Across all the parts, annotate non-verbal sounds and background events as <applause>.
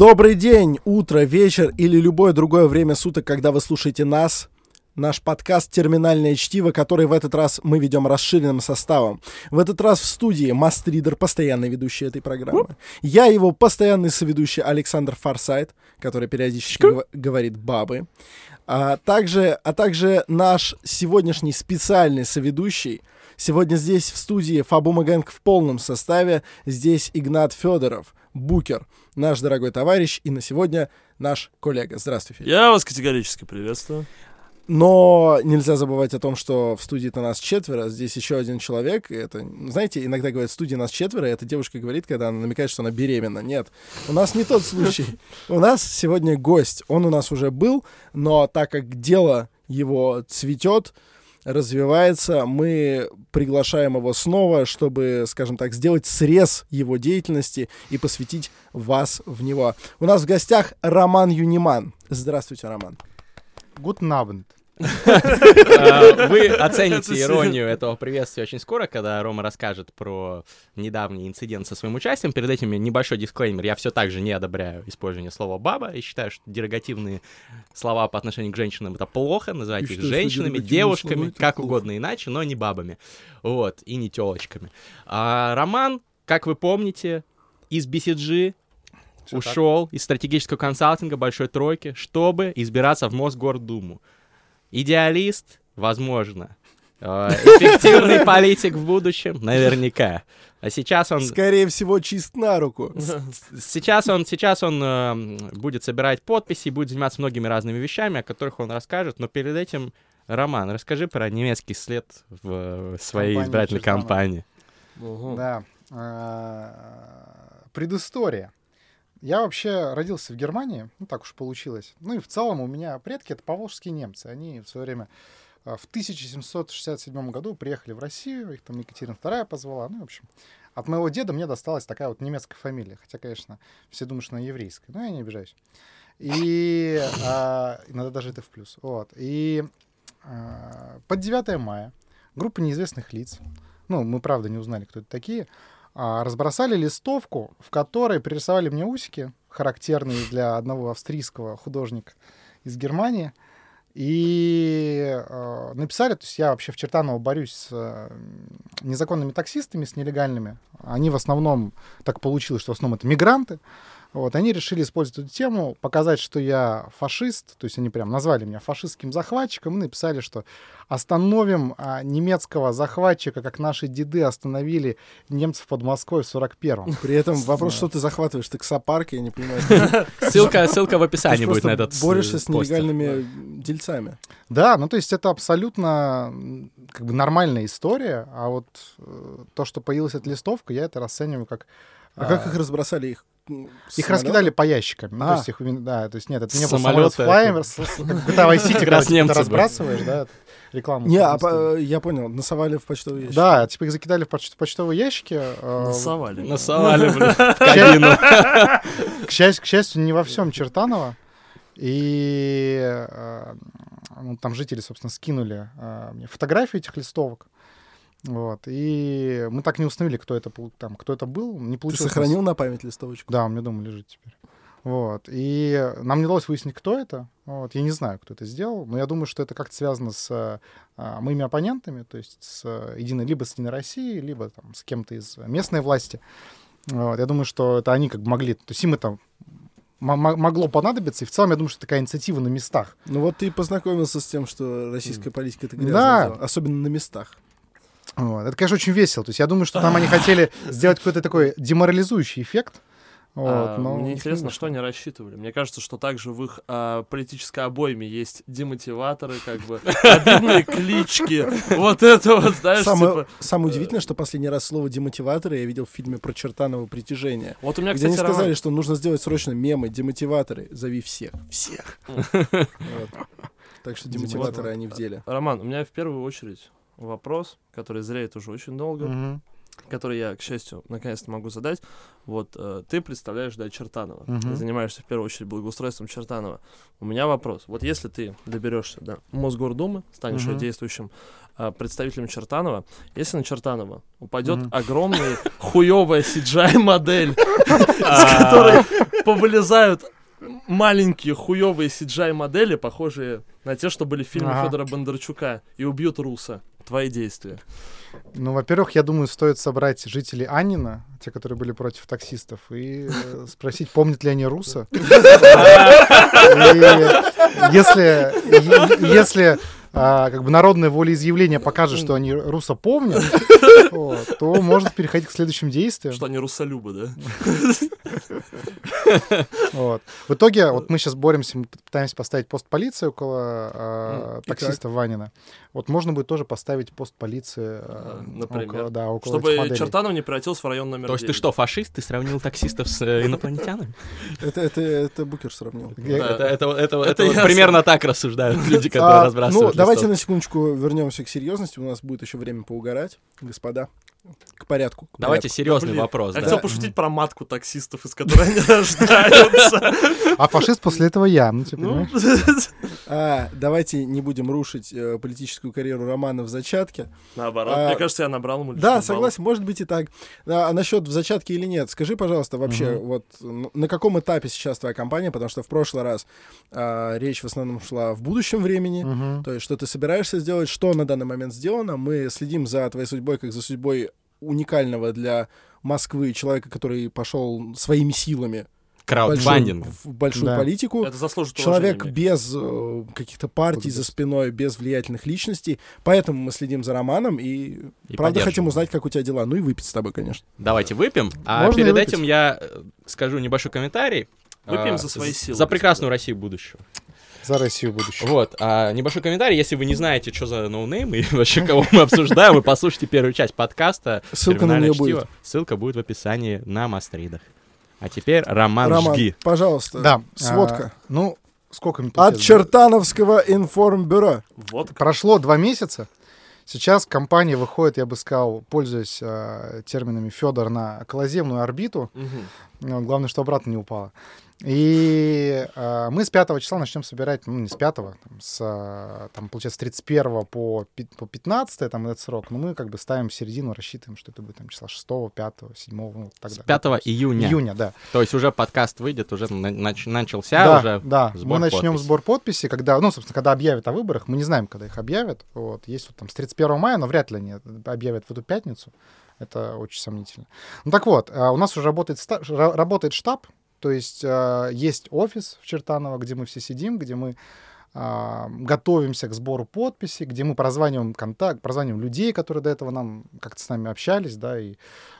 Добрый день, утро, вечер или любое другое время суток, когда вы слушаете нас. Наш подкаст «Терминальное чтиво», который в этот раз мы ведем расширенным составом. В этот раз в студии Мастридер, постоянный ведущий этой программы. Я его постоянный соведущий Александр Фарсайт, который периодически гов- говорит «бабы». А также, а также наш сегодняшний специальный соведущий. Сегодня здесь в студии Фабума Гэнг в полном составе. Здесь Игнат Федоров, Букер, наш дорогой товарищ, и на сегодня наш коллега. Здравствуй, Федя. Я вас категорически приветствую. Но нельзя забывать о том, что в студии-то нас четверо, здесь еще один человек. Это, знаете, иногда говорят, в студии нас четверо, и эта девушка говорит, когда она намекает, что она беременна. Нет, у нас не тот случай. <laughs> У нас сегодня гость. Он у нас уже был, но так как дело его цветет, развивается, мы приглашаем его снова, чтобы, скажем так, сделать срез его деятельности и посвятить вас в него. У нас в гостях Роман Юниман. Здравствуйте, Роман. Guten Abend. А, Вы <laughs> оцените иронию этого приветствия очень скоро, когда Рома расскажет про недавний инцидент со своим участием. Перед этим небольшой дисклеймер. Я все так же не одобряю использование слова «баба» и считаю, что дерогативные слова по отношению к женщинам — это плохо. Называйте их женщинами, девушками, как угодно иначе, но не бабами. Вот, и не телочками. А Роман, как вы помните, из BCG ушел из стратегического консалтинга большой тройки, чтобы избираться в Мосгордуму. Идеалист, возможно. Э, Эффективный <laughs> политик в будущем, наверняка. А сейчас он, Скорее всего, чист на руку. <laughs> сейчас он, сейчас он э, будет собирать подписи, будет заниматься многими разными вещами, о которых он расскажет. Но перед этим, Роман, расскажи про немецкий след в своей Компании избирательной кампании. Да. А, Предыстория. Я вообще родился в Германии, ну так уж получилось. Ну и в целом у меня предки это поволжские немцы. Они в свое время а, в 1767 году приехали в Россию, их там Екатерина II позвала. Ну, в общем, от моего деда мне досталась такая вот немецкая фамилия. Хотя, конечно, все думают, что она еврейская, но я не обижаюсь. И а, иногда даже это в плюс. Вот. И а, под 9 мая группа неизвестных лиц, ну, мы правда не узнали, кто это такие, разбросали листовку, в которой пририсовали мне усики, характерные для одного австрийского художника из Германии, и э, написали, то есть я вообще в Чертаново борюсь с э, незаконными таксистами, с нелегальными. Они в основном, так получилось, что в основном это мигранты. Вот, они решили использовать эту тему, показать, что я фашист, то есть они прям назвали меня фашистским захватчиком и написали, что остановим а, немецкого захватчика, как наши деды остановили немцев под Москвой в 41-м. При этом <laughs> вопрос, что ты захватываешь таксопарк, я не понимаю. <laughs> Ссылка, ссылка в Ты описании будет на этот с- борешься с нелегальными дельцами. Да, ну то есть это абсолютно как бы нормальная история, а вот э, то, что появилась эта листовка, я это расцениваю как... А как их разбросали? Их Их раскидали по ящикам. Ну, А. то есть их, да, то есть нет, это не был самолет в GTA Vice City, когда ты разбрасываешь, да, рекламу. Не, а по- я понял, насовали в почтовый ящик. Да, типа их закидали в поч- почтовые ящики. э, Насовали. Насовали, <laughs> блин, в кабину. К счастью, <laughs> к счастью, не во всем Чертаново. И э, ну, там жители, собственно, скинули э, мне фотографии этих листовок. Вот. И мы так не установили, кто это, там, кто это был. Не Ты получилось. сохранил на память листовочку? Да, у меня дома лежит теперь. Вот. И нам не удалось выяснить, кто это. Вот. Я не знаю, кто это сделал, но я думаю, что это как-то связано с а, моими оппонентами, то есть с единой, либо с Единой Россией, либо там, с кем-то из местной власти. Вот. Я думаю, что это они как бы могли, то есть им это могло понадобиться, и в целом я думаю, что такая инициатива на местах. Ну вот ты познакомился с тем, что российская политика это грязное Да. дело, особенно на местах. Вот. Это, конечно, очень весело. То есть я думаю, что там они <laughs> хотели сделать какой-то такой деморализующий эффект. Вот, А, но Мне не интересно, что они рассчитывали. Мне кажется, что также в их а, политической обойме есть демотиваторы, как бы обидные клички. Вот это вот, знаешь, Самое, типа... самое удивительное, что последний раз слово демотиваторы я видел в фильме про Чертаново притяжение. Вот у меня, Где они кстати, сказали, Роман, что нужно сделать срочно мемы, демотиваторы, зови всех. Всех. Так что демотиваторы, они в деле. Роман, у меня в первую очередь вопрос, который зреет уже очень долго. Мгм. который я, к счастью, наконец-то могу задать. Вот э, ты представляешь, да, Чертанова. Мгм. Ты занимаешься в первую очередь благоустройством Чертанова. У меня вопрос. Вот если ты доберешься до Мосгордумы, станешь Мгм. действующим э, представителем Чертанова, если на Чертанова упадет Мгм. огромная <laughs> хуевая CGI-модель, <laughs> с которой повылезают маленькие хуевые CGI-модели, похожие на те, что были в фильме Ага. Федора Бондарчука, и убьют Руса. Твои действия. Ну, во-первых, я думаю, стоит собрать жителей Аннина, те, которые были против таксистов, и э, спросить, помнят ли они Руса. <laughs> Если, если а, как бы народное волеизъявление покажет, что они Руса помнят, то может переходить к следующим действиям. Что они русолюбы, да? <laughs> Вот. В итоге, вот мы сейчас боремся, мы пытаемся поставить пост полиции около э, таксиста Ванина. Вот можно будет тоже поставить пост полиции э, Например. около, да, около Чтобы. Чертанов не превратился в район номер То есть ты 9. что, фашист? Ты сравнил таксистов с э, инопланетянами? Это, это, это Букер сравнил. Да. Это, это, это, Это это вот примерно так рассуждают <laughs> люди, которые А, разбрасывают ну, давайте листовки. на секундочку вернемся к серьезности. У нас будет еще время поугарать, господа. К порядку. к Давайте порядку. серьезный Блин, вопрос. Я да. хотел пошутить про матку таксистов, из которой они <laughs> рождаются. А фашист после этого я, ну, типа, Ну, понимаешь? А, давайте не будем рушить э, политическую карьеру Романа в зачатке. наоборот. А, Мне кажется, я набрал ему Да, согласен, может быть и так. А, а насчет в зачатке или нет, скажи, пожалуйста, вообще, вот на каком этапе сейчас твоя компания, потому что в прошлый раз речь в основном шла в будущем времени, то есть что ты собираешься сделать, что на данный момент сделано. Мы следим за твоей судьбой, как за судьбой уникального для Москвы человека, который пошел своими силами в большую, Краудфандинг. в большую Да. политику. Это заслужит Человек уважения. без э, каких-то партий за спиной, без влиятельных личностей. Поэтому мы следим за Романом и, И правда хотим узнать, как у тебя дела. Ну и выпить с тобой, конечно. Давайте выпьем. А Можно перед выпить. этим я э, скажу небольшой комментарий. Выпьем А, за свои силы, За прекрасную. Россию будущего. За Россию будущего. Вот, а, небольшой комментарий, если вы не знаете, что за no name и <laughs> вообще кого мы обсуждаем, вы послушайте первую часть подкаста. Ссылка на «Терминальное чтиво». будет. Ссылка будет в описании на Мастридах. А теперь Роман, Роман, жги. пожалуйста, Да. сводка. а, ну, сколько минут? От? Чертановского информбюро. Вот Прошло два месяца. Сейчас компания выходит, я бы сказал, пользуясь э, терминами Федор, на околоземную орбиту. Ну, главное, что обратно не упало. И э, мы с 5 числа начнем собирать, ну, не с 5, там, с, э, там, получается, с 31 по, по 15 там, этот срок, но мы как бы ставим середину, рассчитываем, что это будет там числа 6, 5, 7, ну, так С далее. 5 июня. Июня, да. То есть уже подкаст выйдет, уже на- нач- начался да, уже. да. сбор мы начнем подписей. сбор подписей, когда, ну, собственно, когда объявят о выборах, мы не знаем, когда их объявят. Вот, есть вот там с 31 мая, но вряд ли они объявят в эту пятницу. Это очень сомнительно. Ну так вот, а, у нас уже работает, работает штаб, то есть а, есть офис в Чертаново, где мы все сидим, где мы а, готовимся к сбору подписей, где мы прозваниваем контакт, прозваниваем людей, которые до этого нам как-то с нами общались, да, и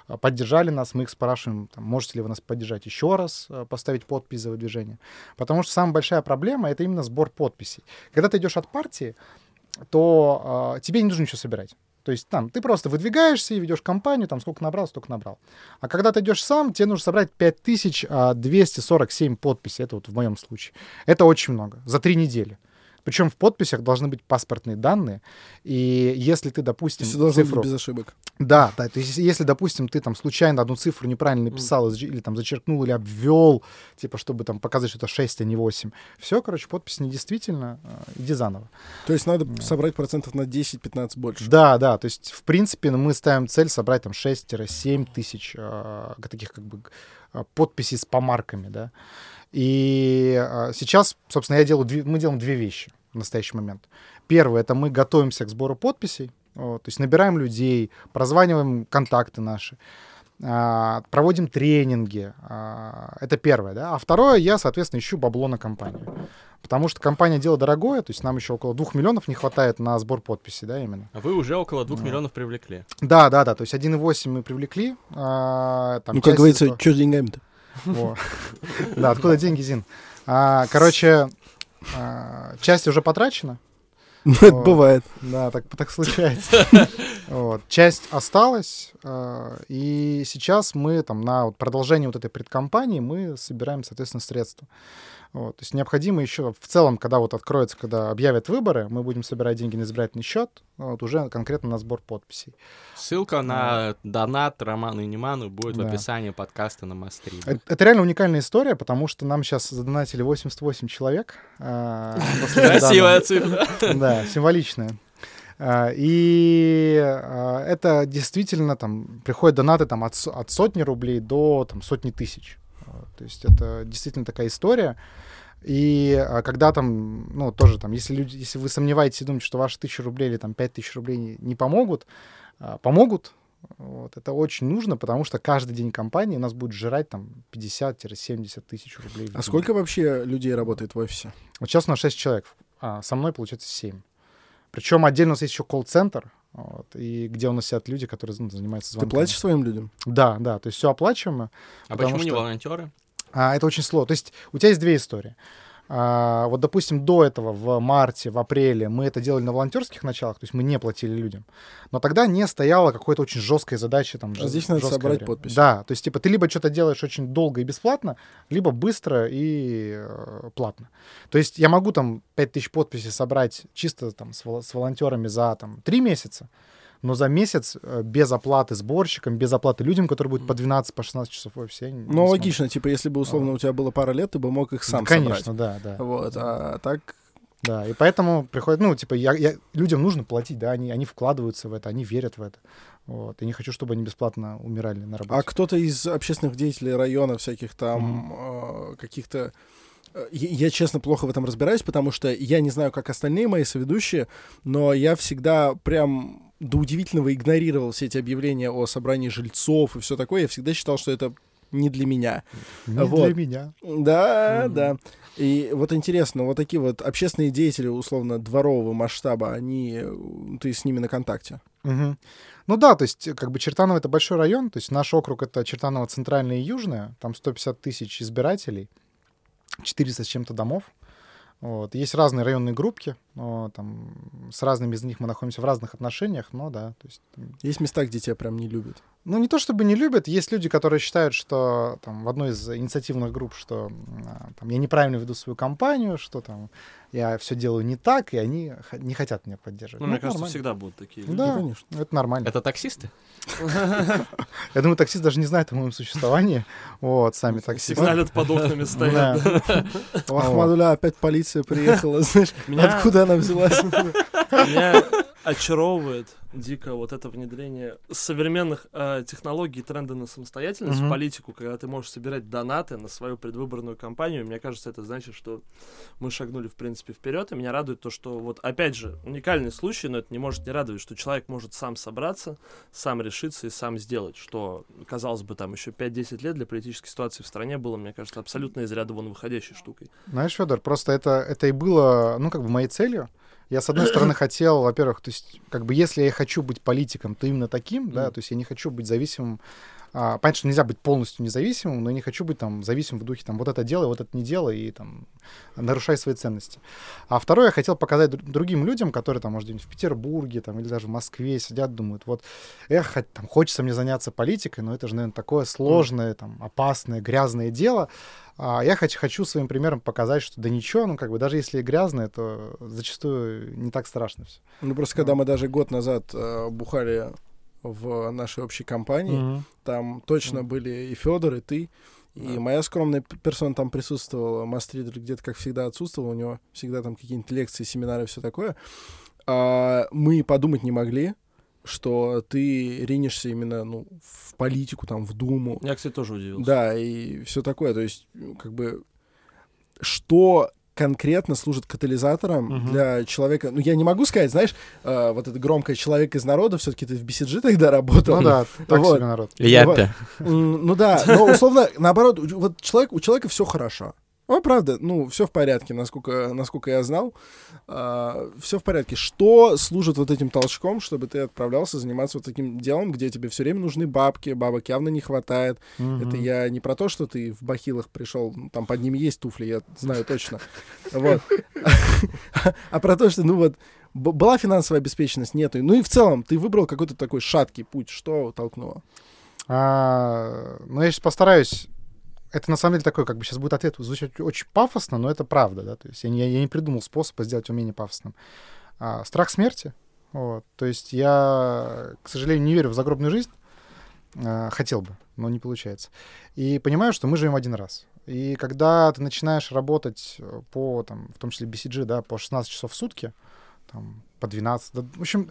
а, поддержали нас, мы их спрашиваем, там, можете ли вы нас поддержать еще раз, поставить подпись за выдвижение. Потому что самая большая проблема — это именно сбор подписей. Когда ты идешь от партии, то а, тебе не нужно ничего собирать. То есть там ты просто выдвигаешься и ведешь кампанию, там сколько набрал, столько набрал. А когда ты идешь сам, тебе нужно собрать 5247 подписей. Это вот в моем случае. Это очень много. За три недели. Причем в подписях должны быть паспортные данные. И если ты, допустим, быть цифру... без ошибок. Да, да. То есть, если- допустим, ты там случайно одну цифру неправильно написал из- или там зачеркнул или обвел, типа, чтобы там показать, что это 6, а не 8, все, короче, подпись недействительна, э, иди заново. То есть надо собрать процентов на 10-15 больше. Да, да, то есть, в принципе, ну, мы ставим цель собрать там 6-7 тысяч э, таких как бы э, подписей с помарками, да. И э, сейчас, собственно, я делаю, две- мы делаем две вещи в настоящий момент. Первое, это мы готовимся к сбору подписей, вот, то есть набираем людей, прозваниваем контакты наши, а, проводим тренинги. а, Это первое, да. А второе, я, соответственно, ищу бабло на компанию. Потому что компания дело дорогое, то есть нам еще около двух миллионов не хватает на сбор подписей, да, именно. А Вы уже около двух Да. миллионов привлекли. Да, да, да, то есть 1,8 мы привлекли. а, там ну, как говорится, этого- что с деньгами-то? Да, откуда деньги, Зин? А, Короче, а, часть уже потрачена. Ну, это бывает. Да, так, так случается. Вот. Часть осталась, э, и сейчас мы там на вот продолжение вот этой предкомпании мы собираем, соответственно, средства. Вот. То есть необходимо еще в целом, когда вот откроется, когда объявят выборы, мы будем собирать деньги на избирательный счет, вот, уже конкретно на сбор подписей. Ссылка на донат Роману Неману будет в Да. описании подкаста на Мастри. Это, это реально уникальная история, потому что нам сейчас задонатили 88 человек. <laughs> после Красивая цифра. Да, символичная. А, И а, это действительно там приходят донаты там от, от сотни рублей до там сотни тысяч. То есть это действительно такая история. И а, когда там, ну, тоже там, если люди, если вы сомневаетесь и думаете, что ваши тысячи рублей или там пять тысяч рублей не, не помогут, а, помогут. Вот, это очень нужно, потому что каждый день компании у нас будет жрать там 50-70 тысяч рублей. в А день. сколько вообще людей работает в офисе? Вот сейчас у нас 6 человек, а со мной получается 7. Причем отдельно у нас есть еще колл-центр, вот, и где у нас сидят люди, которые ну, занимаются Ты звонками. платишь своим людям? Да, да, то есть все оплачиваемо. А почему не что- волонтеры? А, это очень сложно. То есть у тебя есть две истории. А, вот, допустим, до этого, в марте, в апреле, мы это делали на волонтерских началах, то есть мы не платили людям. Но тогда не стояла какой-то очень жесткой задачи. Там, А здесь надо собрать время. подписи. Да, то есть, типа, ты либо что-то делаешь очень долго и бесплатно, либо быстро и э, платно. То есть я могу там 5000 подписей собрать чисто там с, вол- с волонтерами за там 3 месяца, но за месяц э, без оплаты сборщикам, без оплаты людям, которые будут по 12, по 16 часов в офисе. Ну, логично, типа, если бы, условно, у тебя было пара лет, ты бы мог их сам Да, Конечно, собрать. да, да. Вот, а так... Да, и поэтому приходит, ну, типа, я, я- людям нужно платить, да, они, они вкладываются в это, они верят в это. Вот, и не хочу, чтобы они бесплатно умирали на работе. А кто-то из общественных деятелей района, всяких там э, каких-то... э, Я, я, честно, плохо в этом разбираюсь, потому что я не знаю, как остальные мои соведущие, но я всегда прям до удивительного игнорировал все эти объявления о собрании жильцов и все такое. Я всегда считал, что это не для меня. Не вот. для меня. Да, Мгм. да. И вот интересно, вот такие вот общественные деятели, условно, дворового масштаба, они, э, ты с ними на контакте? Мгм. Ну да, то есть, как бы Чертаново — это большой район, то есть наш округ — это Чертаново центральное и южное, там 150 тысяч избирателей, 400 с чем-то домов. Вот. Есть разные районные группки, но, там, с разными из них мы находимся в разных отношениях, но да, то есть там, Есть места, где тебя прям не любят. Ну, не то чтобы не любят, есть люди, которые считают, что там в одной из инициативных групп, что а, там, я неправильно веду свою компанию, что там я все делаю не так, и они х- не хотят меня поддерживать. Ну, мне это кажется, нормально. всегда будут такие люди. Да, Ну, конечно. это нормально. Это таксисты? <laughs> Я думаю, таксист даже не знает о моем существовании. Вот, сами таксисты. Сигналят под окнами <laughs> стоят. <laughs> Ахмадуля опять полиция приехала, знаешь, Меня- она взялась? Меня очаровывает дико вот это внедрение современных э, технологий тренда на самостоятельность Мгм. в политику, когда ты можешь собирать донаты на свою предвыборную кампанию. Мне кажется, это значит, что мы шагнули, в принципе, вперед. И меня радует то, что вот, опять же, уникальный случай, но это не может не радовать, что человек может сам собраться, сам решиться и сам сделать, что, казалось бы, там еще 5-10 лет для политической ситуации в стране было, мне кажется, абсолютно из ряда вон выходящей штукой. Знаешь, Федор, просто это, это и было, ну, как бы моей целью. Я, с одной стороны, <coughs> хотел, во-первых, то есть, как бы, если я хочу быть политиком, то именно таким, да, то есть я не хочу быть зависимым. А, понятно, что нельзя быть полностью независимым, но я не хочу быть там зависимым в духе там вот это делай, вот это не делай и там нарушай свои ценности. А второе, я хотел показать дру- другим людям, которые там, может, где-нибудь в Петербурге там или даже в Москве сидят, думают, вот, эх, там хочется мне заняться политикой, но это же, наверное, такое сложное, там, опасное, грязное дело. А я хочу, хочу своим примером показать, что да ничего, ну как бы даже если грязное, то зачастую не так страшно все. Ну, просто когда мы даже год назад э, бухали в нашей общей компании, там точно были и Федор, и ты, и Да. моя скромная персона там присутствовала, Мастридер где-то, как всегда, отсутствовал, у него всегда там какие-нибудь лекции, семинары, все такое. А, мы подумать не могли, что ты ринешься именно ну, в политику, там, в Думу. Я, кстати, тоже удивился. Да, и все такое. То есть, ну, как бы, что конкретно служит катализатором Мгм. для человека. Ну, я не могу сказать, знаешь, э, вот это громкое человек из народа, все-таки ты в BCG тогда работал. Ну да, так <laughs> Вот. себе народ. М, Ну да, но условно, наоборот, вот человек, у человека все хорошо. Ну, правда, ну, все в порядке, насколько, насколько я знал. все в порядке. Что служит вот этим толчком, чтобы ты отправлялся заниматься вот таким делом, где тебе все время нужны бабки, бабок явно не хватает. Это Мгм. я не про то, что ты в бахилах пришел, ну, там под ними есть туфли, я знаю точно. <laughs> Вот. А про то, что, ну вот, была финансовая обеспеченность, нету. Ну и в целом, ты выбрал какой-то такой шаткий путь. Что толкнуло? А, ну, я сейчас постараюсь. Это на самом деле такой, как бы сейчас будет ответ звучать очень пафосно, но это правда, да. То есть я не, я не придумал способа сделать умение пафосным. А, страх смерти. Вот. То есть я, к сожалению, не верю в загробную жизнь. А, хотел бы, но не получается. И понимаю, что мы живем один раз. И когда ты начинаешь работать по, там, в том числе BCG, да, по 16 часов в сутки, там, по 12, да, в общем,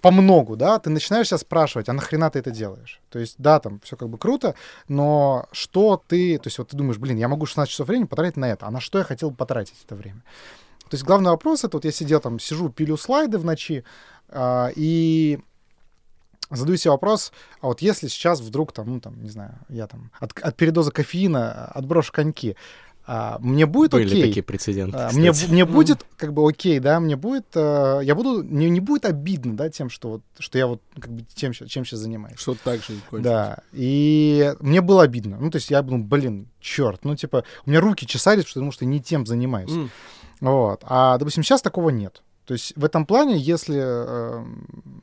по многу, да, ты начинаешь себя спрашивать, а нахрена ты это делаешь? То есть, да, там все как бы круто, но что ты, то есть вот ты думаешь, блин, я могу 16 часов времени потратить на это, а на что я хотел потратить это время? То есть главный вопрос это вот я сидел там, сижу, пилю слайды в ночи, а, и задаю себе вопрос, а вот если сейчас вдруг там, ну там, не знаю, я там от, от передоза кофеина отброшу коньки, а, мне будет Были окей. такие прецеденты, А, мне, мне будет как бы окей, да, мне будет, э, я буду, мне не будет обидно, да, тем, что вот, что я вот как бы тем, щас- чем сейчас занимаюсь. Что так же кончилось. Да, и мне было обидно. Ну, то есть я думал, блин, черт, ну, типа, у меня руки чесались, потому что, я не тем занимаюсь. Вот. А, допустим, сейчас такого нет. То есть в этом плане, если, э,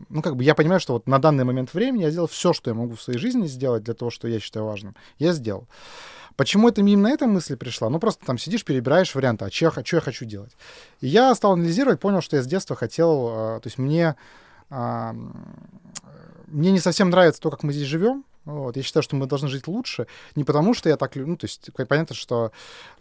ну, как бы я понимаю, что вот на данный момент времени я сделал все, что я могу в своей жизни сделать для того, что я считаю важным, я сделал. Почему это именно эта мысль пришла? Ну, просто там сидишь, перебираешь варианты, а что я, чё я хочу делать? И я стал анализировать, понял, что я с детства хотел, э, то есть мне, а, мне не совсем нравится то, как мы здесь живем, вот. Я считаю, что мы должны жить лучше. Не потому, что я так люблю. Ну, то есть, понятно, что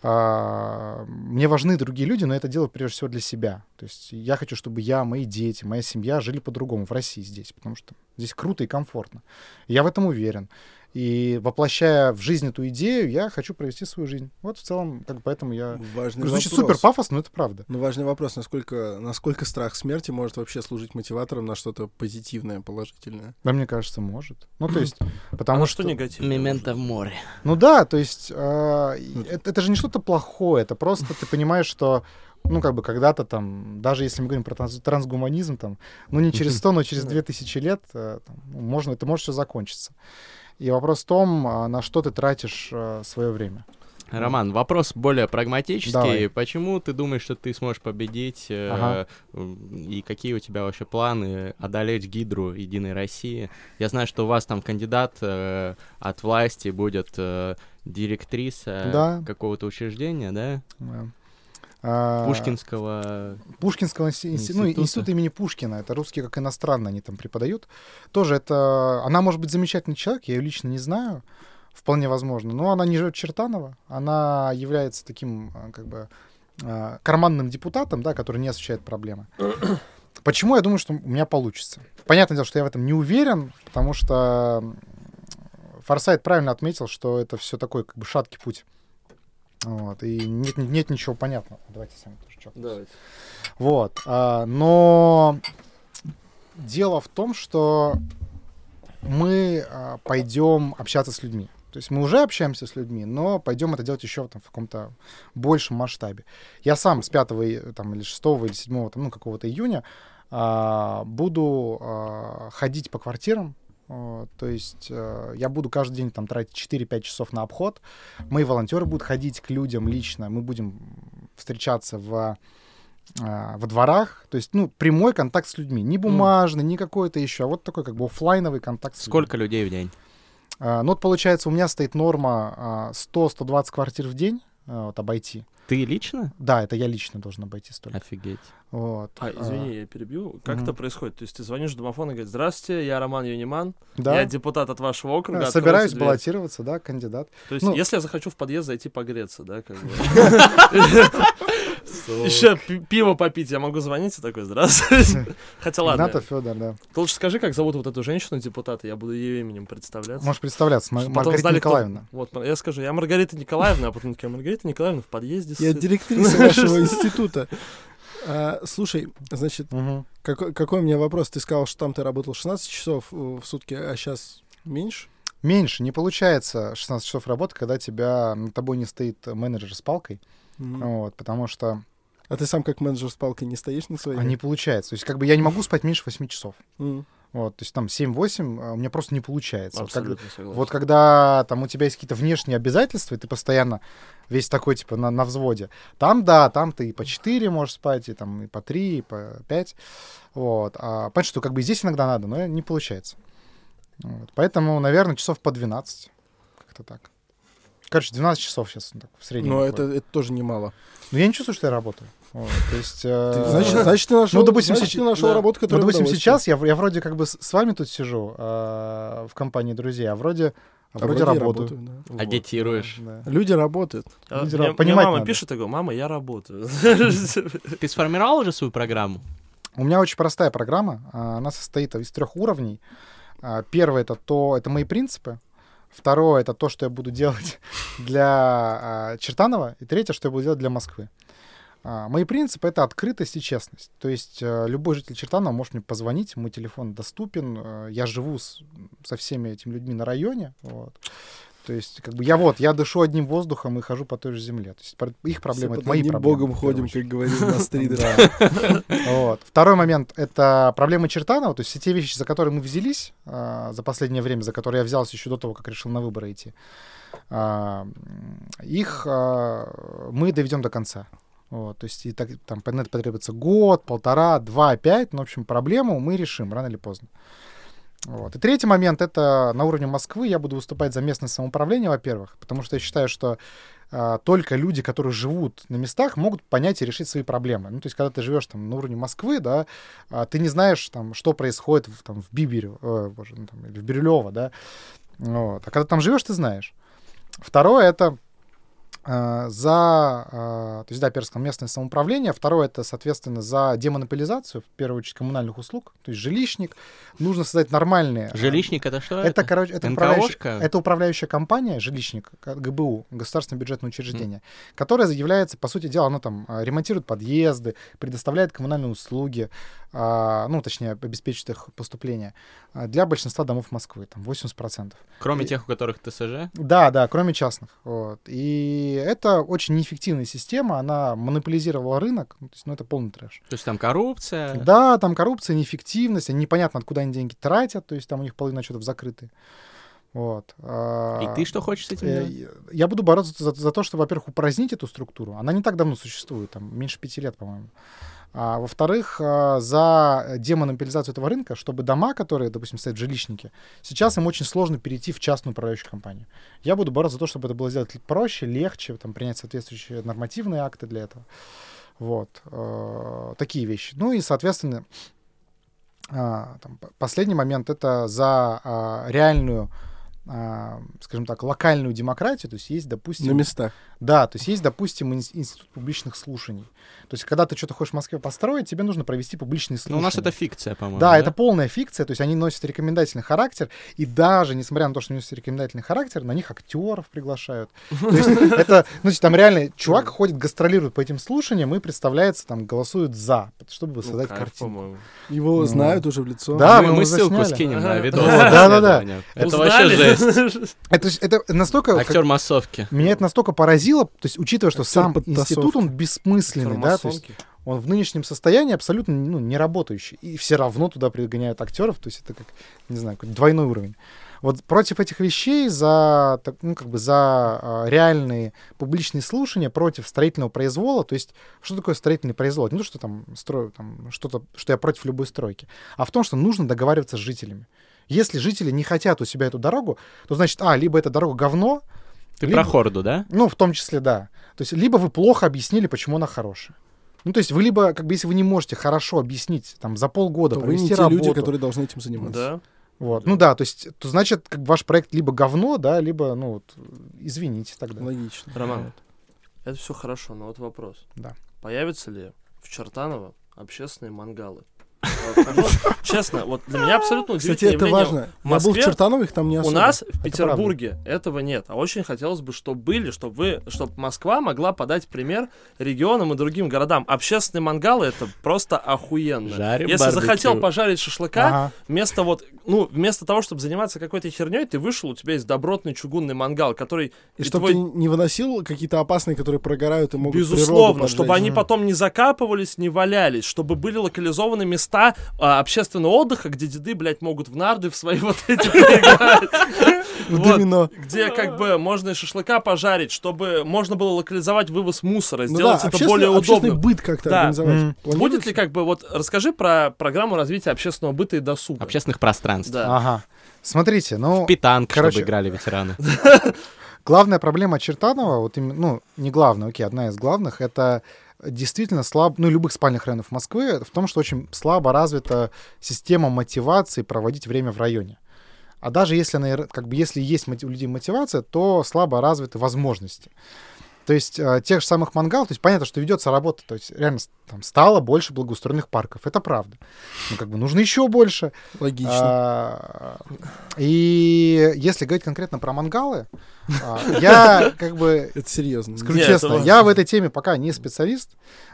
а, мне важны другие люди, но это делаю прежде всего для себя. То есть я хочу, чтобы я, мои дети, моя семья жили по-другому в России здесь, потому что здесь круто и комфортно. Я в этом уверен. И воплощая в жизнь эту идею, я хочу провести свою жизнь. Вот в целом, как бы поэтому я... Важный Звучит вопрос. супер пафосно, но это правда. Ну, важный вопрос, насколько, насколько страх смерти может вообще служить мотиватором на что-то позитивное, положительное. Да, мне кажется, может. Ну, то <clears throat> есть, потому а что... что негативно? Мементо в море. Ну да, то есть э, это, это же не что-то плохое, это просто ты понимаешь, что ну, как бы когда-то там, даже если мы говорим про транс- трансгуманизм, там, ну, не через <laughs> 100, но через 2000 лет, э, там, ну, можно, это может все закончиться. И вопрос в том, а, на что ты тратишь свое время. Роман, вопрос более прагматический. Давай. Почему ты думаешь, что ты сможешь победить? э, Ага. И какие у тебя вообще планы одолеть Гидру Единой России? Я знаю, что у вас там кандидат э, от власти будет э, директриса Да. какого-то учреждения, да? Да. А, Пушкинского. Пушкинского ну, Института. института имени Пушкина. Это русский как иностранный они там преподают. Тоже это... Она может быть замечательный человек, я ее лично не знаю. Вполне возможно. Но она не живет в Чертаново. Она является таким, а, как бы, а, карманным депутатом, да, который не освещает проблемы. <coughs> Почему я думаю, что у меня получится? Понятное дело, что я в этом не уверен, потому что Форсайт правильно отметил, что это все такой как бы шаткий путь. Вот, и нет, нет ничего понятного. Давайте сами тоже чокнемся. Давайте. Вот. а, но дело в том, что мы а, пойдем общаться с людьми. То есть мы уже общаемся с людьми, но пойдем это делать еще там, в каком-то большем масштабе. Я сам с 5 и- там, или 6 или 7 там, ну, какого-то июня а, буду а, ходить по квартирам. То есть э, я буду каждый день там тратить 4-5 часов на обход. Мои волонтеры будут ходить к людям лично. Мы будем встречаться в а, во дворах, то есть, ну, прямой контакт с людьми, не бумажный, не какой-то еще, а вот такой как бы оффлайновый контакт. Сколько людей в день? А, ну, вот получается, у меня стоит норма а, 100-120 квартир в день вот, обойти. Ты лично? Да, это я лично должен обойти столько. Офигеть. Вот. А, извини, я перебью. Как мгм. это происходит? То есть ты звонишь в домофон и говоришь, здравствуйте, я Роман Юниман, Да. я депутат от вашего округа. А, откройте Собираюсь дверь». баллотироваться, да, кандидат. То есть Ну- если я захочу в подъезд зайти погреться, да, как бы. <laughs> <laughs> <laughs> Еще пиво попить, я могу звонить и такой, здравствуйте. Хотя ладно, Игнатов Федор, да. ты лучше скажи, как зовут вот эту женщину депутата, я буду ее именем представляться. Можешь представляться, Маргарита знали, кто- Николаевна. Вот, я скажу, я Маргарита Николаевна, а потом такая, Маргарита Николаевна в подъезде Я сидит». директриса вашего <laughs> института. А, слушай, значит, Мгм. какой, какой у меня вопрос? Ты сказал, что там ты работал 16 часов э, в сутки, а сейчас меньше? Меньше, не получается 16 часов работы, когда тебя, над тобой не стоит менеджер с палкой, Мгм. вот, потому что А ты сам как менеджер с палкой не стоишь на своей? а не получается. То есть как бы я не могу спать меньше 8 часов. М. Вот, то есть там 7-8 а, у меня просто не получается. Вот, когда- согласен. вот когда там у тебя есть какие-то внешние обязательства, и ты постоянно весь такой, типа, на, на взводе, там, да, там ты и по 4 можешь спать, и там и по 3, и по 5. Вот. А понятно, что как бы и здесь иногда надо, но не получается. Вот. Поэтому, наверное, часов по 12. Как-то так. Короче, 12 часов сейчас так, в среднем. Но выходит. это, это тоже немало. Но я не чувствую, что я работаю. Вот, то есть... э, Ты- значит, значит, ты нашел, ну, допустим, значит, сейчас- ты нашел да. работу, ну, которая в допустим, сейчас я, я вроде как бы с, с вами тут сижу э, в компании друзей, а вроде, а А вроде, вроде работаю. работаю, да. Вот, Агитируешь. да. Люди работают. А Люди мне, мне мама надо. пишет, говорю, мама, я работаю. <laughs> Ты сформировал уже свою программу? У меня очень простая программа. а, Она состоит из трех уровней. А, Первое это то, это мои принципы. Второе это то, что я буду делать <laughs> для Чертанова. И третье, что я буду делать для Москвы. А, Мои принципы это открытость и честность. То есть э, любой житель Чертанова может мне позвонить, мой телефон доступен. э, Я живу с- со всеми этими людьми на районе. Вот. То есть, как бы я вот, я дышу одним воздухом и хожу по той же земле. То есть их проблемы, это мои проблемы. богом ходим, как говорит Настрид. Вот. Второй момент — это проблемы Чертанова, то есть все те вещи, за которые мы взялись а, за последнее время, за которые я взялся еще до того, как решил на выборы идти, а, их мы доведем до конца. Вот, то есть и так, там на это потребуется год, полтора, два, пять, но, в общем, проблему мы решим рано или поздно. Вот. И третий момент — это на уровне Москвы я буду выступать за местное самоуправление, во-первых, потому что я считаю, что а, только люди, которые живут на местах, могут понять и решить свои проблемы. Ну, то есть, когда ты живешь там на уровне Москвы, да, а, ты не знаешь, там, что происходит в, там, в Бибере, э, боже, ну, там, или в Бирюлево, да. Вот. А когда там живешь, ты знаешь. Второе — это за, а, то есть, да, сказал, местное самоуправление, второе, это, соответственно, за демонополизацию, в первую очередь, коммунальных услуг, то есть жилищник. Нужно создать нормальные... а, Жилищник это что? это, короче, это управляющая, это управляющая компания, жилищник, ГБУ, государственное бюджетное учреждение, которое является, по сути дела, оно там ремонтирует подъезды, предоставляет коммунальные услуги, ну, точнее, обеспечивает их поступление для большинства домов Москвы, там 80%. Кроме и- тех, у которых ТСЖ? Да, да, кроме частных. Вот. И это очень неэффективная система, она монополизировала рынок, ну, то есть, ну, это полный трэш. То есть там коррупция? Да, там коррупция, неэффективность, непонятно, откуда они деньги тратят, то есть там у них половина счетов закрыты. Вот. а, И ты что хочешь с этим Э, делать? Я буду бороться за, за то, чтобы, во-первых, упразднить эту структуру. Она не так давно существует, там меньше пяти лет, по-моему. А во-вторых, а, за демонополизацию этого рынка, чтобы дома, которые, допустим, стоят в жилищнике, сейчас им очень сложно перейти в частную управляющую компанию. Я буду бороться за то, чтобы это было сделать проще, легче, там, принять соответствующие нормативные акты для этого. Вот. э, Такие вещи. Ну и, соответственно, а, там, последний момент это за а, реальную, скажем так, локальную демократию. То есть есть, допустим, На местах. Да, то есть есть, допустим, ин- институт публичных слушаний. То есть, когда ты что-то хочешь в Москве построить, тебе нужно провести публичные Ну, слушания. у нас это фикция, по-моему. Да, это полная фикция, то есть они носят рекомендательный характер, и даже, несмотря на то, что они носят рекомендательный характер, на них актеров приглашают. То есть <laughs> это, ну, значит, там реально чувак ходит, гастролирует по этим слушаниям и представляется, там, голосует за, чтобы Ну, создать по-моему. Его знают уже в лицо. Да, мы, ссылку скинем на видос. Да-да-да. Это вообще жесть. <laughs> Это настолько... Актер массовки. Меня это настолько поразило, то есть учитывая, что Актер сам институт, он бессмысленный, да, то есть он в нынешнем состоянии абсолютно ну, не работающий. И все равно туда пригоняют актеров, то есть это как, не знаю, какой-то двойной уровень. Вот против этих вещей за, ну, как бы за а, реальные публичные слушания, против строительного произвола, то есть что такое строительный произвол? Это Не то, что там строю там что-то, что я против любой стройки, а в том, что нужно договариваться с жителями. Если жители не хотят у себя эту дорогу, то значит, а, либо эта дорога говно, Ты либо- про Хорду, да? ну, в том числе, да. То есть, либо вы плохо объяснили, почему она хорошая. Ну, то есть, вы либо, как бы, если вы не можете хорошо объяснить, там, за полгода То вы провести не те работу, люди, которые должны этим заниматься. Да. вот, ну да, то есть, то значит, как бы ваш проект либо говно, да, либо, ну, вот, извините тогда. Логично. Роман, это все хорошо, но вот вопрос. Да. Появятся ли в Чертаново общественные мангалы? Честно, вот для меня абсолютно Кстати, это важно. В был в Москве Чертановых, там не У особо. нас в. Петербурге этого нет. А очень хотелось бы, чтобы были, чтобы вы, чтобы Москва могла подать пример регионам и другим городам. Общественные мангалы это просто охуенно. Жарим Если барбекю. захотел пожарить шашлыка, Ага. вместо вот, ну, вместо того, чтобы заниматься какой-то херней, ты вышел, у тебя есть добротный чугунный мангал, который И и чтобы твой- ты не выносил какие-то опасные, которые прогорают и могут Безусловно, чтобы они потом не закапывались, не валялись, чтобы были локализованы места, места а, общественного отдыха, где деды, блядь, могут в нарды в свои <laughs> вот эти. <laughs> В Вот. домино. Где как бы можно и шашлыка пожарить, чтобы можно было локализовать вывоз мусора, Ну да, сделать это более удобным. быт как-то Да. организовать. Будет ли как бы вот расскажи про программу развития общественного быта и досуга. Общественных пространств. Да. Ага. Смотрите, ну, Питанг, Короче. чтобы играли ветераны. <laughs> главная проблема Чертанова, вот именно, ну, не главная, окей, одна из главных, это действительно слаб, ну, любых спальных районов Москвы, в том, что очень слабо развита система мотивации проводить время в районе. А даже если, она, как бы, если есть у людей мотивация, то слабо развиты возможности. То есть э, тех же самых мангал, то есть понятно, что ведется работа, то есть реально там стало больше благоустроенных парков, это правда. Ну, как бы нужно еще больше. Логично. А, И если говорить конкретно про мангалы, а, я как бы <laughs> Это серьезно. Скажу Нет, честно, я в этой теме пока не специалист,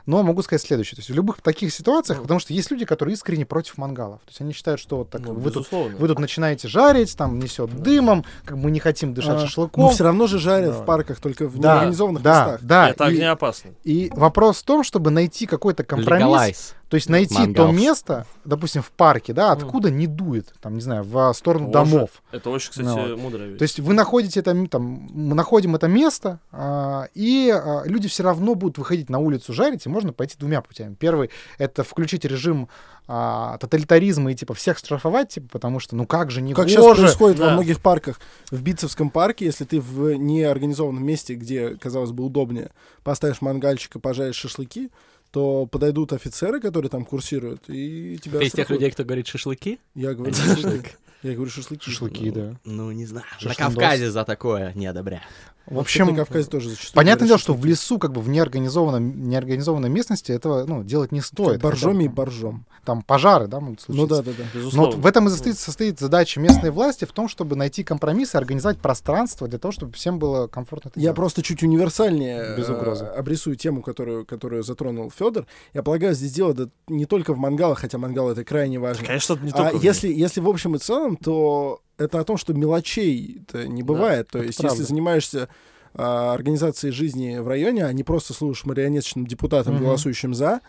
но могу сказать следующее. То есть в любых таких ситуациях, потому что есть люди, которые искренне против мангалов. То есть они считают, что вот так Ну, вы, тут, безусловно. вы тут начинаете жарить, там несет дымом, как мы не хотим дышать А, шашлыком. Ну, все равно же жарят Да. в парках, только в Да, неорганизованных да, местах. да. это и, огнеопасно. и вопрос в том, чтобы найти какой-то компромисс, Legalize. то есть найти то Мангалс. место, допустим, в парке, да, откуда не дует, там, не знаю, в сторону Тоже. домов. Это очень, кстати, Ну, мудрая вещь. То есть вы находите это, там, мы находим это место, а, и а, люди все равно будут выходить на улицу жарить, и можно пойти двумя путями. Первый — это включить режим а, тоталитаризма и типа всех штрафовать, типа, потому что, ну как же, не Как сейчас гоже. происходит во Да. многих парках. В Битцевском парке, если ты в неорганизованном месте, где, казалось бы, удобнее, поставишь мангальчик и пожаришь шашлыки, то подойдут офицеры, которые там курсируют, и тебя Ты из тех людей, кто говорит шашлыки? Я говорю шашлыки. Я говорю шашлыки. Шашлыки, да. Ну, не знаю. На. Кавказе за такое не одобряю. В Вообще, на общем, Кавказе тоже зачастую. понятное дело, что в лесу, как бы в неорганизованном, неорганизованной местности этого ну, делать не стоит. Боржоми и боржом. Там пожары, да, могут случиться. Ну да, да, да. Но Безусловно. вот в этом и состоит, состоит задача местной власти в том, чтобы найти компромисс и организовать пространство для того, чтобы всем было комфортно. это Я делать. просто чуть универсальнее Без э, угрозы. обрисую тему, которую, которую затронул Федор. Я полагаю, здесь дело да, не только в мангалах, хотя мангал это крайне важно. Конечно, это не А только... в если, если в общем и целом, то это о том, что мелочей-то не бывает. то это есть, правда. если занимаешься а, организацией жизни в районе, а не просто служишь марионеточным депутатом, Мгм. голосующим за,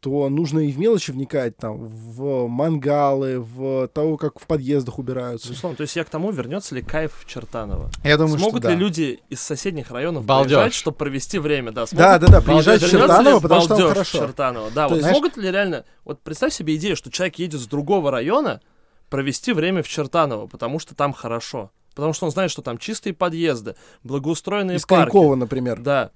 то нужно и в мелочи вникать, там, в мангалы, в того, как в подъездах убираются. Безусловно. То есть я к тому, вернется ли кайф в Чертаново. Я думаю, Смогут что ли да. люди из соседних районов Балдеж. приезжать, чтобы провести время? Да, смогут Да, да, да, приезжать в Чертаново, потому что там хорошо. Чертаново? Да, То вот есть, смогут ли реально... Вот представь себе идею, что человек едет с другого района провести время в Чертаново, потому что там хорошо. Потому что он знает, что там чистые подъезды, благоустроенные Из парки. Конькова, например. Да.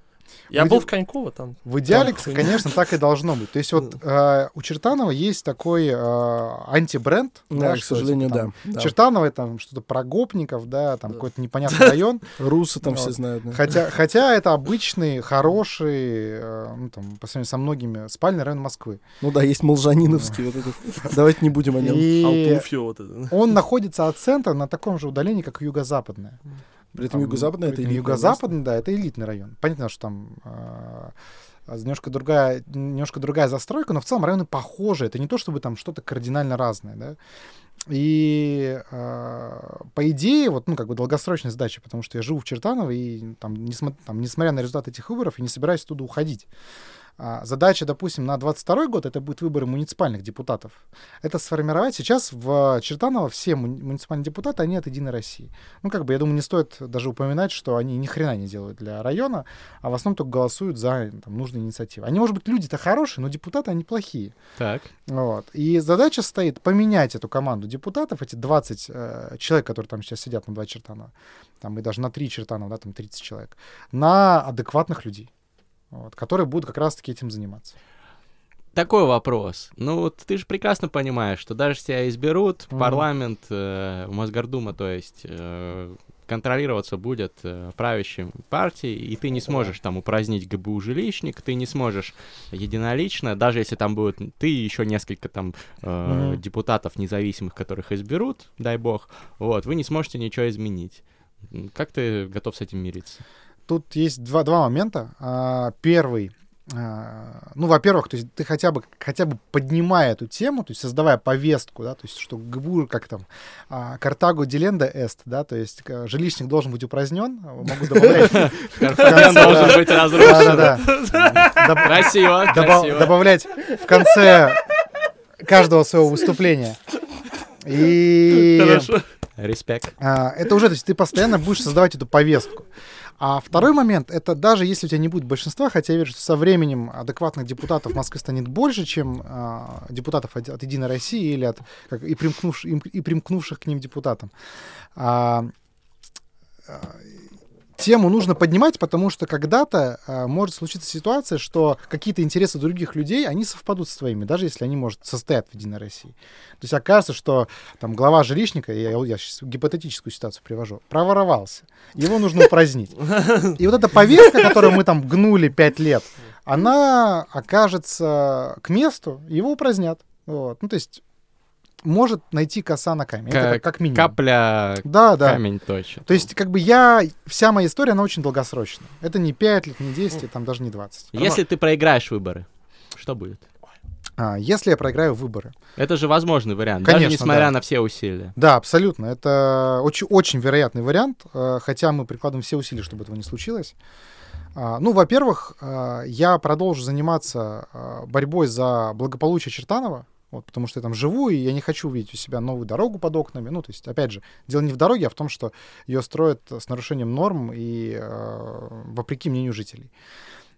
Я был в Коньково там. В идеале, Там конечно, так и должно быть. То есть вот э, <laughs> у Чертанова есть такой э, антибренд. Да, к сожалению, типа, там, да. да. Чертаново это там что-то про гопников, да, там Да. какой-то непонятный район. <laughs> Русы там Вот. все знают. да. Хотя, хотя это обычный, хороший, э, ну, там, по сравнению со многими, спальный район Москвы. Ну да, есть Молжаниновский. вот этот. Давайте не будем о нем. И вот это. он находится от центра на таком же удалении, как юго-западное. При этом юго-западный это Юго-западный, да, это элитный район. Понятно, что там э, немножко другая, немножко другая застройка, но в целом районы похожи. Это не то, чтобы там что-то кардинально разное, да. И э, по идее, вот, ну, как бы долгосрочная задача, потому что я живу в Чертаново, и там, несмо- там, несмотря на результат этих выборов, я не собираюсь оттуда уходить. А, задача, допустим, на 22 год это будут выборы муниципальных депутатов. Это сформировать. Сейчас в Чертаново все муни- муниципальные депутаты, они от Единой России. Ну, как бы, я думаю, не стоит даже упоминать, что они ни хрена не делают для района, а в основном только голосуют за там, нужные инициативы. Они, может быть, люди-то хорошие, но депутаты, они плохие. Так. Вот. И задача стоит поменять эту команду депутатов, эти 20 э, человек, которые там сейчас сидят на два Чертанова, там и даже на три Чертанова, да, там 30 человек, на адекватных людей, вот, которые будут как раз-таки этим заниматься. Такой вопрос. Ну, вот ты же прекрасно понимаешь, что даже тебя изберут, Мгм. парламент, э, Мосгордума, то есть э, контролироваться будет э, правящей партией, и ты не сможешь там упразднить ГБУ жилищник, ты не сможешь единолично, даже если там будет ты и еще несколько там э, Мгм. депутатов независимых, которых изберут, дай бог, вот, вы не сможете ничего изменить. Как ты готов с этим мириться? Тут есть два, два момента. А, Первый, а, ну, во-первых, то есть ты хотя бы, хотя бы поднимая эту тему, то есть создавая повестку, да, то есть что ГБУ, как там, а, Картаго Деленда эст, да, то есть э, жилищник должен быть упразднен, а, могу добавлять. <laughs> Карфаген должен быть разрушен. Красиво, красиво. Добавлять в конце каждого своего выступления. И Хорошо. Респект. это уже, то есть ты постоянно будешь создавать эту повестку. А второй момент, это даже если у тебя не будет большинства, хотя я верю, что со временем адекватных депутатов в Москве станет больше, чем а, депутатов от, от Единой России или от как, и, примкнувш- им- и примкнувших к ним депутатам. А, а, тему нужно поднимать, потому что когда-то а, может случиться ситуация, что какие-то интересы других людей, они совпадут с твоими, даже если они, может, состоят в Единой России. То есть окажется, что там глава жилищника, я, я сейчас гипотетическую ситуацию привожу, проворовался. Его нужно упразднить. И вот эта повестка, которую мы там гнули пять лет, она окажется к месту, его упразднят. Вот. Ну, то есть может найти коса на камень. Это как, как минимум. Капля Да, да. камень точит. То есть, как бы я... Вся моя история, она очень долгосрочная. Это не 5 лет, не 10, лет, там даже не 20. Если ты проиграешь выборы, что будет? А, если я проиграю выборы. Это же возможный вариант, даже Конечно, несмотря да. на все усилия. Да, абсолютно. Это очень, очень вероятный вариант, э, хотя мы прикладываем все усилия, чтобы этого не случилось. А, Ну, во-первых, а, я продолжу заниматься а, борьбой за благополучие Чертанова, вот, потому что я там живу, и я не хочу увидеть у себя новую дорогу под окнами. Ну, то есть, опять же, дело не в дороге, а в том, что ее строят с нарушением норм и э, вопреки мнению жителей.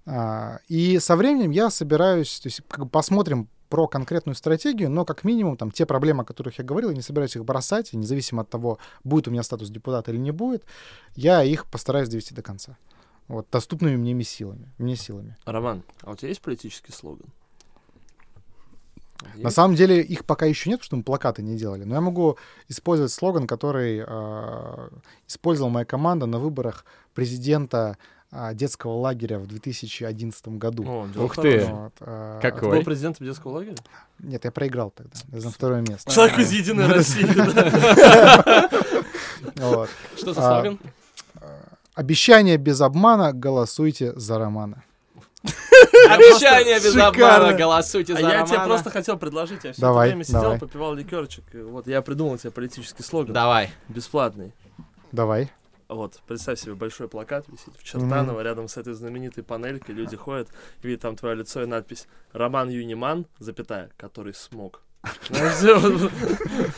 А, И со временем я собираюсь, то есть как бы посмотрим про конкретную стратегию, но как минимум там те проблемы, о которых я говорил, я не собираюсь их бросать, и независимо от того, будет у меня статус депутата или не будет, я их постараюсь довести до конца. Вот, доступными мне силами. Мне силами. Роман, а у тебя есть политический слоган? На Есть? самом деле их пока еще нет, потому что мы плакаты не делали. Но я могу использовать слоган, который э, использовала моя команда на выборах президента э, детского лагеря в 2011 году. О, Ух ты. Вот, э, Какой? Ты был президентом детского лагеря? Нет, я проиграл тогда. Я занял второе место. Человек из Единой России. <laughs> Что за слоган? Обещание без обмана, голосуйте за Романа. <laughs> Обещание без обмана, голосуйте А за я тебе Романа. просто хотел предложить, я все время сидел, попивал ликерчик, вот я придумал тебе политический слоган, Давай. бесплатный. Давай. Вот, представь себе, большой плакат висит в Чертаново, рядом с этой знаменитой панелькой, люди ходят, видят там твое лицо и надпись «Роман Юниман, запятая, который смог». <laughs>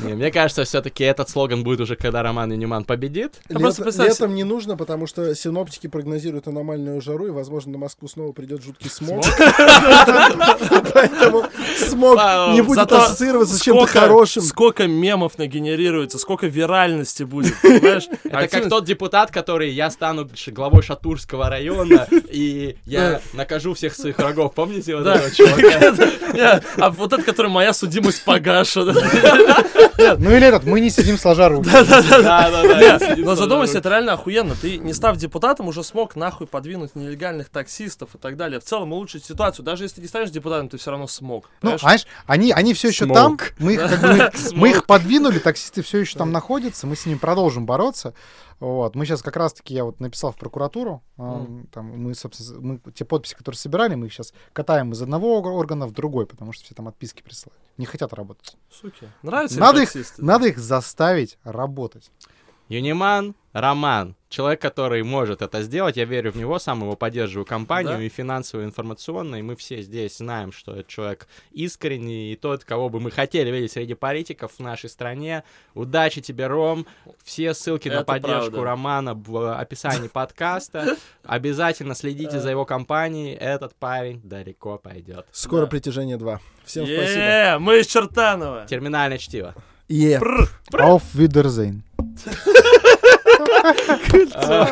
Не, мне кажется, все-таки этот слоган будет уже, когда Роман Юниман победит. Просто Лето- представь летом не нужно, потому что синоптики прогнозируют аномальную жару, и, возможно, на Москву снова придет жуткий смог. <laughs> Поэтому смог не будет ассоциироваться с чем-то хорошим. Сколько мемов нагенерируется, сколько виральности будет, <laughs> понимаешь? Это как тот депутат, который я стану главой Шатурского района, и я накажу всех своих врагов. Помните вот Да. этого чувака? А вот этот, который моя судимость погашена. Ну или этот, мы не сидим сложа руки. Да-да-да. Но задумайся, это реально охуенно. Ты, не став депутатом, уже смог нахуй подвинуть нелегальных таксистов и так далее. В целом улучшить ситуацию. Даже если ты не станешь депутатом, ты все равно смог. Ну, знаешь, они, они все еще там, мы их, мы- их <laughs> подвинули, таксисты все еще там находятся, мы с ними продолжим бороться. Вот. Мы сейчас как раз-таки, я вот написал в прокуратуру, а, там, мы, собственно, мы, те подписи, которые собирали, мы их сейчас катаем из одного ор- органа в другой, потому что все там отписки присылают. Не хотят работать. Суки. Нравится Надо их, таксисты? надо их заставить работать. Юниман Роман. Человек, который может это сделать, я верю в него, сам его поддерживаю компанию Да. и финансово, и информационно, и мы все здесь знаем, что это человек искренний и тот, кого бы мы хотели видеть среди политиков в нашей стране. Удачи тебе, Ром. Все ссылки на Это поддержку правда. Романа в описании <laughs> подкаста. Обязательно следите за его компанией. Этот парень далеко пойдет. Скоро Да. притяжение 2. Всем спасибо. Мы из Чертанова. Терминальное чтиво. Е. Auf Wiedersehen. <laughs> А,